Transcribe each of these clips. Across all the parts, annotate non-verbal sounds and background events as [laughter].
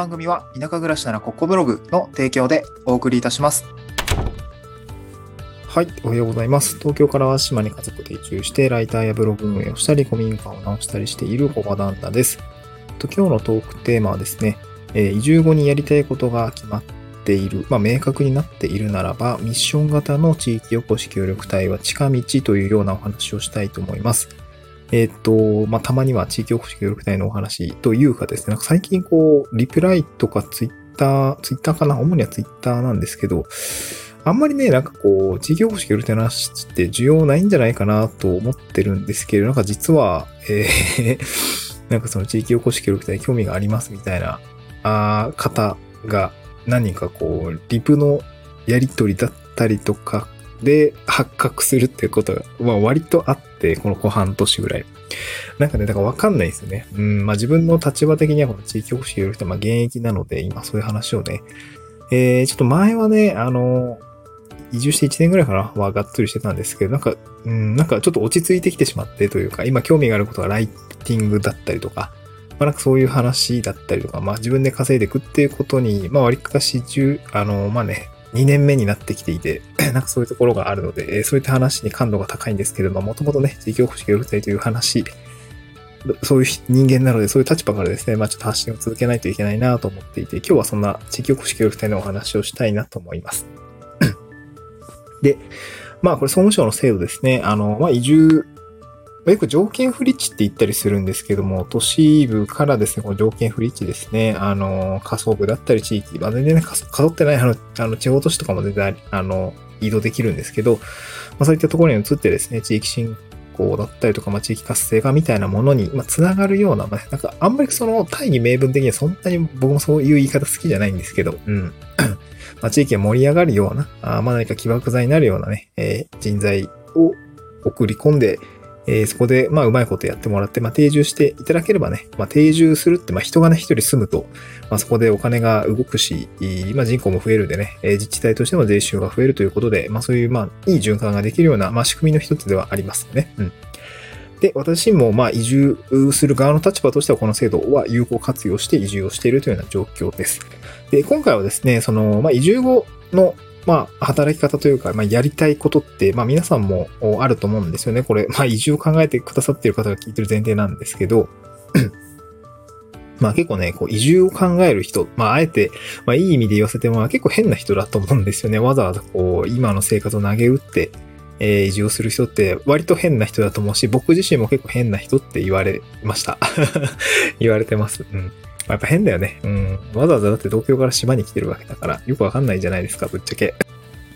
番組は田舎暮らしならここブログの提供でお送りいたします。はい、おはようございます。東京からは島に家族で移住して、ライターやブログ運営をしたり、古民家を直したりしている小場旦那です。と今日のトークテーマはですね、えー移住後にやりたいことが決まっている、まあ、明確になっているならば、ミッション型の地域おこし協力隊は近道というようなお話をしたいと思います。えーと、まあ、たまには地域おこし協力隊のお話というかですね、なんか最近こう、リプライとかツイッター、ツイッターかな？主にはツイッターなんですけど、あんまりね、なんかこう、地域おこし協力隊の話って需要ないんじゃないかなと思ってるんですけど、なんか実は、えー [laughs] なんかその地域おこし協力隊興味がありますみたいな、あー方が何人かこう、リプのやりとりだったりとかで発覚するっていうことが、まあ割とあって、この後半年ぐらい。なんかね、だからわかんないですよね。うん、まあ自分の立場的にはこの地域おこし協力隊、まあ現役なので、今そういう話をね、えー、ちょっと前はね、あの、移住して1年ぐらいかなはがっつりしてたんですけど、なんか、うん、なんかちょっと落ち着いてきてしまってというか、今興味があることがライティングだったりとか、まあなんかそういう話だったりとか、まあ自分で稼いでいくっていうことに、まあ割かし中、あの、まあね、2年目になってきていて、[clears throat] なんかそういうところがあるので、そういった話に感度が高いんですけれど、まあもともとね、地域おこし協力隊という話、そういう人間なので、そういう立場からですね、まあちょっと発信を続けないといけないなと思っていて、今日はそんな地域おこし協力隊のお話をしたいなと思います。[clears throat] で、まあこれ総務省の制度ですね。あの、まあ移住、よく条件不立地って言ったりするんですけども、都市部からですね、この条件不立地ですね、あの、仮想部だったり地域、まあ全然ね、かってないあの、あの地方都市とかも全然、あの、移動できるんですけど、まあそういったところに移ってですね、地域振興だったりとか、まあ地域活性化みたいなものに、まあつながるような、まあなんかあんまりその大義名分的にはそんなに僕もそういう言い方好きじゃないんですけど、うん。まあ、地域が盛り上がるような、あまあ、何か起爆剤になるようなね、えー人材を送り込んで、えーそこで、まあ、うまいことやってもらって、まあ、定住していただければね、まあ、定住するって、まあ、人がね、一人住むと、まあ、そこでお金が動くし、今人口も増えるんでね、えー自治体としての税収が増えるということで、まあ、そういう、まあ、いい循環ができるような、まあ、仕組みの一つではありますね。うん。で、私も、まあ、移住する側の立場としては、この制度は有効活用して移住をしているというような状況です。で、今回はですね、その、まあ、移住後の、まあ、働き方というか、まあ、やりたいことって、まあ、皆さんもあると思うんですよね。これ、まあ、移住を考えてくださっている方が聞いてる前提なんですけど、[clears throat] まあ結構ね、こう移住を考える人、まああえて、まあいい意味で言わせても、結構変な人だと思うんですよね。わざわざこう、今の生活を投げ打って、えー移住をする人って割と変な人だと思うし、僕自身も結構変な人って言われました。[laughs] 言われてます。うん。あやっぱ変だよね。うん。わざわざだって東京から島に来てるわけだから、よくわかんないじゃないですか、ぶっちゃけ。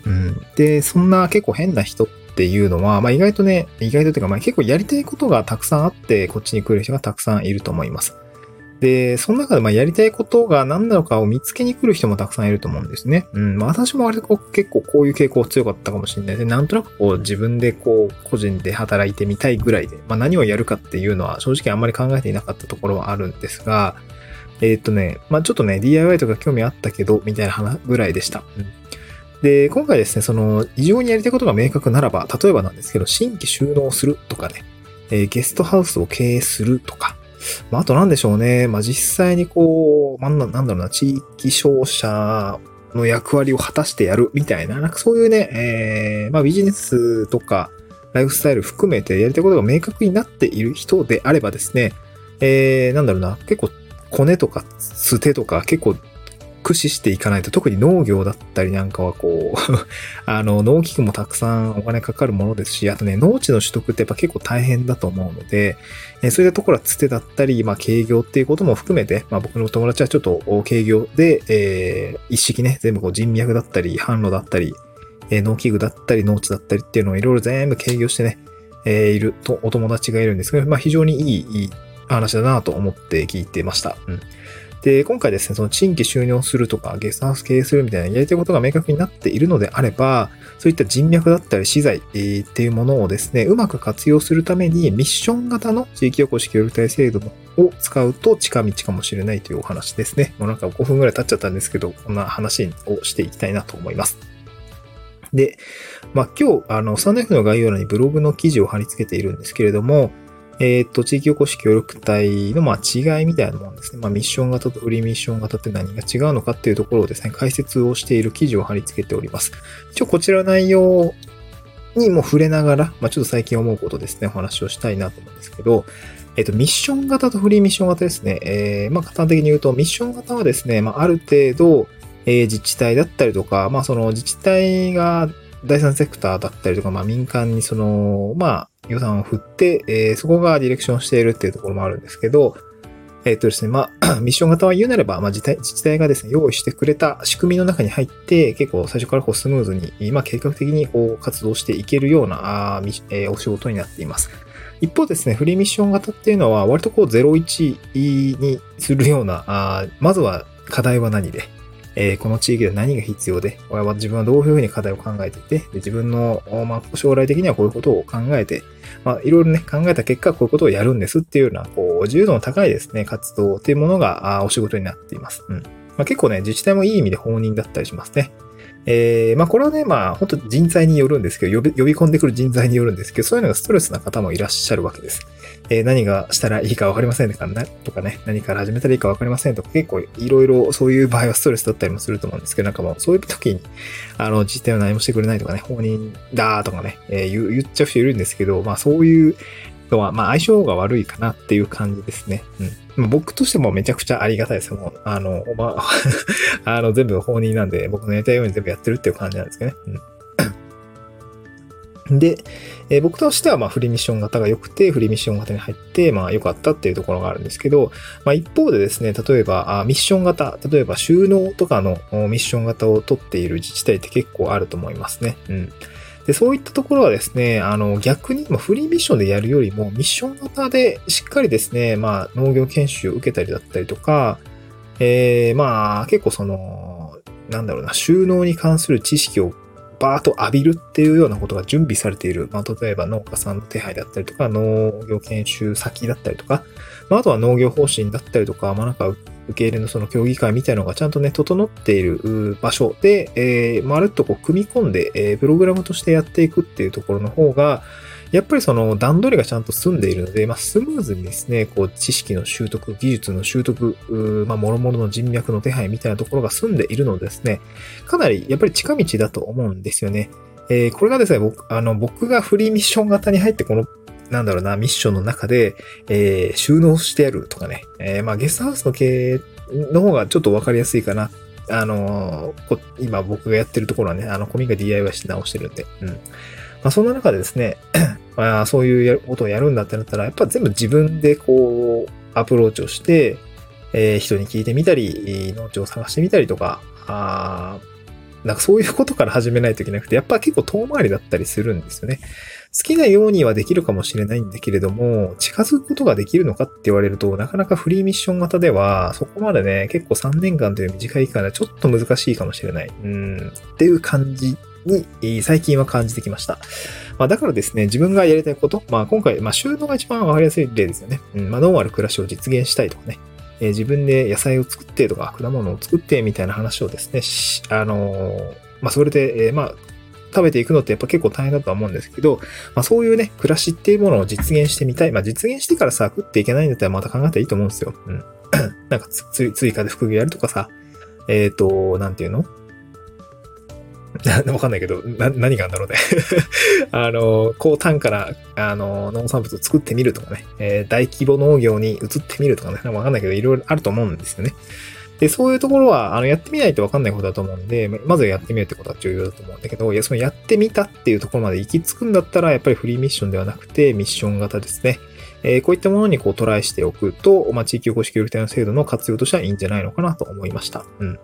うん。で、そんな結構変な人っていうのは、まあ意外とね、意外とっていうか、まあ結構やりたいことがたくさんあって、こっちに来る人がたくさんいると思います。で、その中でまあやりたいことが何なのかを見つけに来る人もたくさんいると思うんですね。うん。まあ私も割と結構こういう傾向強かったかもしれないで、なんとなくこう自分でこう個人で働いてみたいぐらいで、まあ何をやるかっていうのは正直あんまり考えていなかったところはあるんですが、えーっとね、まあちょっとね、DIY とか興味あったけど、みたいな話ぐらいでした。うんで、今回ですね、その、異常にやりたいことが明確ならば、例えばなんですけど、新規収納するとかね、えーゲストハウスを経営するとか、まあ、あとなんでしょうね、まあ、実際にこう、まあ、ななんだろうな、地域商社の役割を果たしてやるみたいな、なんかそういうね、えーまあ、ビジネスとか、ライフスタイル含めてやりたいことが明確になっている人であればですね、えー、なんだろうな、結構、コネとか、捨てとか、結構、駆使していかないと、特に農業だったりなんかはこう、[laughs] あの、農機具もたくさんお金かかるものですし、あとね、農地の取得ってやっぱ結構大変だと思うので、えそういったところはつてだったり、まあ、軽業っていうことも含めて、まあ、僕の友達はちょっと軽業で、えー一式ね、全部こう人脈だったり、販路だったり、えー農機具だったり、農地だったりっていうのをいろいろ全部軽業してね、えーいると、お友達がいるんですけど、まあ、非常にいい、いい話だなと思って聞いてました。うん。で、今回ですね、その新規収納するとか、ゲストハウス経営するみたいなやりたいことが明確になっているのであれば、そういった人脈だったり資材、えっていうものをですね、うまく活用するためにミッション型の地域おこし協力隊制度を使うと近道かもしれないというお話ですね。もうなんか5分ぐらい経っちゃったんですけど、こんな話をしていきたいなと思います。で、まあ、今日、あの、スタンド F の概要欄にブログの記事を貼り付けているんですけれども、えっ、と、地域おこし協力隊の、まあ、違いみたいなもんですね。まあ、ミッション型とフリーミッション型って何が違うのかっていうところをですね、解説をしている記事を貼り付けております。一応、こちら内容にも触れながら、まあ、ちょっと最近思うことですね、お話をしたいなと思うんですけど、えっ、と、ミッション型とフリーミッション型ですね。えー、まあ、簡単的に言うと、ミッション型はですね、まあ、ある程度、えー、自治体だったりとか、まあ、その自治体が第三セクターだったりとか、まあ、民間にその、まあ、予算を振って、えー、そこがディレクションしているっていうところもあるんですけど、えっ、とですね、まあ、[clears throat] ミッション型は言うなれば、まあ自治体、自治体がですね、用意してくれた仕組みの中に入って、結構最初からこうスムーズに、まあ計画的にこう活動していけるような、あえー、お仕事になっています。一方ですね、フリーミッション型っていうのは、割とこう01にするような、あまずは課題は何で、えー、この地域で何が必要で、は自分はどういうふうに課題を考えていて、で自分の、まあ、将来的にはこういうことを考えて、まあ、いろいろね、考えた結果、こういうことをやるんですっていうような、こう、自由度の高いですね、活動っていうものが、あお仕事になっています。うん。まあ、結構ね、自治体もいい意味で放任だったりしますね。えー、まあこれはね、まあ本当人材によるんですけど呼び、呼び込んでくる人材によるんですけど、そういうのがストレスな方もいらっしゃるわけです。えー、何がしたらいいかわかりませんとか、とかね、何から始めたらいいかわかりませんとか、結構いろいろそういう場合はストレスだったりもすると思うんですけど、なんかもうそういう時に、あの、実態は何もしてくれないとかね、放任だとかね、えー、言っちゃう人いるんですけど、まあそういうのは、まあ相性が悪いかなっていう感じですね。うん。僕としてもめちゃくちゃありがたいですよ。もう、あの、まあ、[laughs] あの、全部放任なんで、僕のやりたいように全部やってるっていう感じなんですけどね。うん。で、えー、僕としては、まあ、フリーミッション型が良くて、フリーミッション型に入って、まあ、良かったっていうところがあるんですけど、まあ、一方でですね、例えば、あミッション型、例えば収納とかのミッション型を取っている自治体って結構あると思いますね。うん。で、そういったところはですね、あの、逆に、まあ、フリーミッションでやるよりも、ミッション型でしっかりですね、まあ、農業研修を受けたりだったりとか、えー、まあ、結構その、なんだろうな、収納に関する知識をバーッと浴びるっていうようなことが準備されている。まあ、例えば農家さんの手配だったりとか、農業研修先だったりとか、まあ、あとは農業方針だったりとか、まあ、なんか受け入れのその協議会みたいなのがちゃんとね、整っている場所で、えー、まるっとこう組み込んで、えー、プログラムとしてやっていくっていうところの方が、やっぱりその段取りがちゃんと済んでいるので、まあ、スムーズにですね、こう知識の習得、技術の習得、まあ、諸々の人脈の手配みたいなところが済んでいるのでですね、かなりやっぱり近道だと思うんですよね。えー、これがですね、僕、あの、僕がフリーミッション型に入ってこのなんだろうな、ミッションの中で、えー、収納してやるとかね。えー、まあ、ゲストハウスの経営の方がちょっとわかりやすいかな。あのー、今僕がやってるところはね、あの、コミが DIY して直してるんで。うん。まあ、そんな中でですね、ま [clears throat] あ、そういうことをやるんだってなったら、やっぱ全部自分でこう、アプローチをして、えー、人に聞いてみたり、農地を探してみたりとか、あなんかそういうことから始めないといけなくて、やっぱ結構遠回りだったりするんですよね。好きなようにはできるかもしれないんだけれども、近づくことができるのかって言われると、なかなかフリーミッション型では、そこまでね、結構3年間という短い期間ではちょっと難しいかもしれない。うん、っていう感じに、最近は感じてきました。まあ、だからですね、自分がやりたいこと、まあ、今回、まあ、収納が一番わかりやすい例ですよね。うん、まあ、ノーマル暮らしを実現したいとかね。えー、自分で野菜を作ってとか、果物を作ってみたいな話をですね、あのー、まあ、それで、えー、まあ、食べていくのってやっぱ結構大変だとは思うんですけど、まあそういうね、暮らしっていうものを実現してみたい。まあ実現してからさ、食っていけないんだったらまた考えたらいいと思うんですよ。うん。[clears throat] なんか追加で副業やるとかさ、えっ、ー、と、なんていうの？[laughs] わかんないけど、な、何があんだろうね [laughs] あの、高単価な、あの、農産物を作ってみるとかね、えー、大規模農業に移ってみるとかね、わかんないけど、いろいろあると思うんですよね。で、そういうところは、あの、やってみないとわかんないことだと思うんで、まずやってみるってことは重要だと思うんだけど、いや、そのやってみたっていうところまで行き着くんだったら、やっぱりフリーミッションではなくて、ミッション型ですね。えー、こういったものにこうトライしておくと、まあ、地域おこし協力隊の制度の活用としてはいいんじゃないのかなと思いました。うん。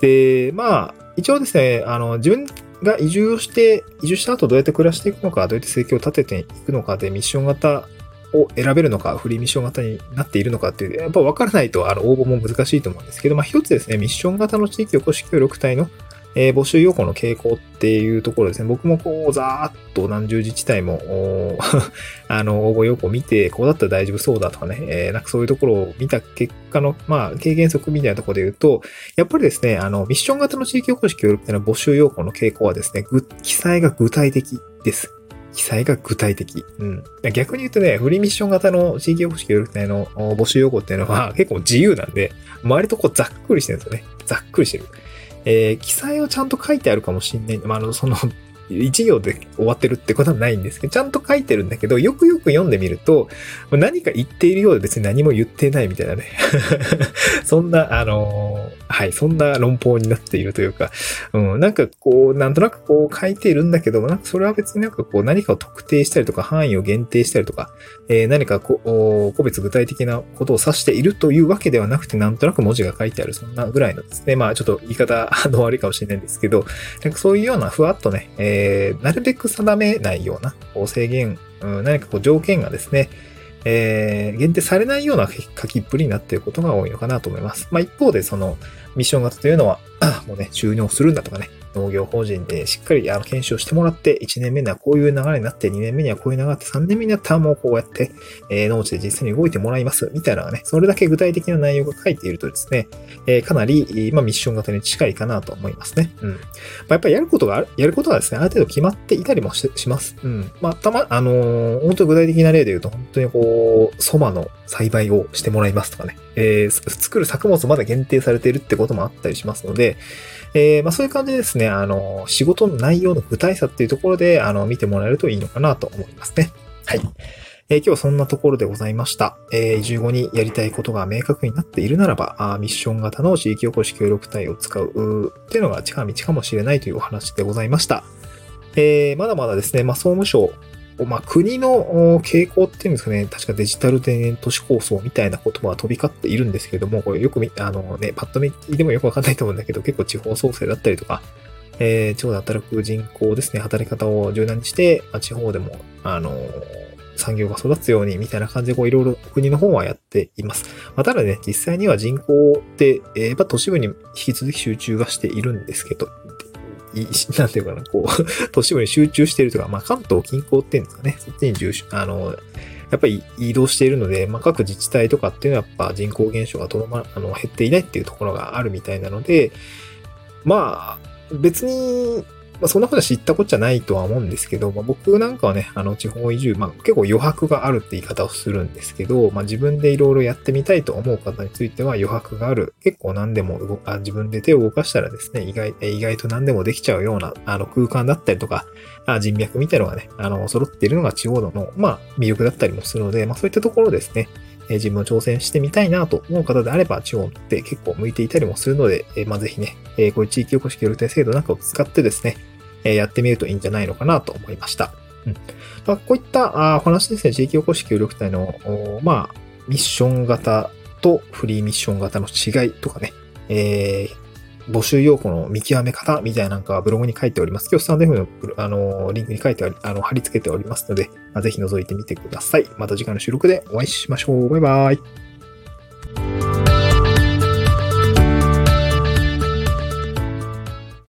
で、まあ、一応ですね、あの、自分が移住をして、移住した後どうやって暮らしていくのか、どうやって生計を立てていくのかで、ミッション型を選べるのか、フリーミッション型になっているのかっていう、やっぱ分からないと、あの、応募も難しいと思うんですけど、まあ、一つですね、ミッション型の地域おこし協力隊のえー、募集要項の傾向っていうところですね。僕もこう、ざーっと何十自治体も、[laughs] あの、応募要項見て、こうだったら大丈夫そうだとかね、えー、なんかそういうところを見た結果の、まあ、経験則みたいなところで言うと、やっぱりですね、あの、ミッション型の地域おこし協力隊の募集要項の傾向はですね、記載が具体的です。記載が具体的。うん。逆に言うとね、フリーミッション型の地域おこし協力隊の募集要項っていうのは結構自由なんで、割とこうざっくりしてるんですよね。ざっくりしてる。えー、記載をちゃんと書いてあるかもしんない。まあ、あの、その、一行で終わってるってことはないんですけど、ちゃんと書いてるんだけど、よくよく読んでみると、何か言っているようで別に何も言ってないみたいなね。[laughs] そんな、あのー、はい、そんな論法になっているというか、うん、なんかこう、なんとなくこう書いているんだけども、なんかそれは別になんかこう何かを特定したりとか、範囲を限定したりとか、えー、何かこう、個別具体的なことを指しているというわけではなくて、なんとなく文字が書いてある、そんなぐらいのですね。まあちょっと言い方の悪いかもしれないんですけど、なんかそういうようなふわっとね、えー、なるべく定めないようなこう制限、うん、何かこう条件がですね、えー、限定されないような書きっぷりになっていることが多いのかなと思います。まあ一方でそのミッション型というのは、[clears throat] もうね、収納するんだとかね、農業法人でしっかりあの検証してもらって、1年目にはこういう流れになって、2年目にはこういう流れになって、3年目にはタームをこうやって、えー、農地で実際に動いてもらいます、みたいなね、それだけ具体的な内容が書いているとですね、えー、かなり、まあ、ミッション型に近いかなと思いますね。うん。まあ、やっぱりやることが、やることがですね、ある程度決まっていたりもしします。うん。まあ、たま、あのー、本当に具体的な例で言うと、本当にこう、蕎麦の栽培をしてもらいますとかね、えー、作る作物まだ限定されているってこともあったりしますので、えー、まあそういう感じでですね、あの、仕事の内容の具体さっていうところで、あの、見てもらえるといいのかなと思いますね。はい。えー、今日はそんなところでございました。えー、移住後にやりたいことが明確になっているならば、あミッション型の地域おこし協力隊を使うっていうのが近道かもしれないというお話でございました。えー、まだまだですね、まあ、総務省まあ、国の傾向っていうんですかね、確かデジタル田園都市構想みたいな言葉が飛び交っているんですけども、これよく見、あのね、パッと見でもよくわかんないと思うんだけど、結構地方創生だったりとか、えー、地方で働く人口ですね、働き方を柔軟にして、まあ、地方でも、あの産業が育つようにみたいな感じでこういろいろ国の方はやっています。まあ、ただね、実際には人口って、えー、やっぱ都市部に引き続き集中がしているんですけど、[laughs] なんていうかな、こう、[laughs] 都市部に集中しているとか、まあ、関東近郊っていうんですかね、そっちに重視、あの、やっぱり移動しているので、まあ、各自治体とかっていうのはやっぱ人口減少がとどま、あの、減っていないっていうところがあるみたいなので、まあ、別にまあ、そんなことは知ったこっちゃないとは思うんですけど、まあ、僕なんかはね、あの、地方移住、まあ、結構余白があるって言い方をするんですけど、まあ、自分でいろいろやってみたいと思う方については余白がある。結構何でも動あ自分で手を動かしたらですね、意外、意外と何でもできちゃうような、あの、空間だったりとか、あ人脈みたいなのがね、あの、揃っているのが地方の、まあ、魅力だったりもするので、まあ、そういったところですね、え自分も挑戦してみたいなと思う方であれば、地方って結構向いていたりもするので、えまあ、ぜひね、えこういう地域おこし協力隊制度なんかを使ってですね、えやってみるといいんじゃないのかなと思いました。うんまあ、こういったお話ですね、地域おこし協力隊の、まあ、ミッション型とフリーミッション型の違いとかね、えー、募集要項の見極め方みたいななんかブログに書いております。今日スタンド F のあのリンクに書いてあり、あの貼り付けておりますので、ぜひ覗いてみてください。また次回の収録でお会いしましょう。バイバイ。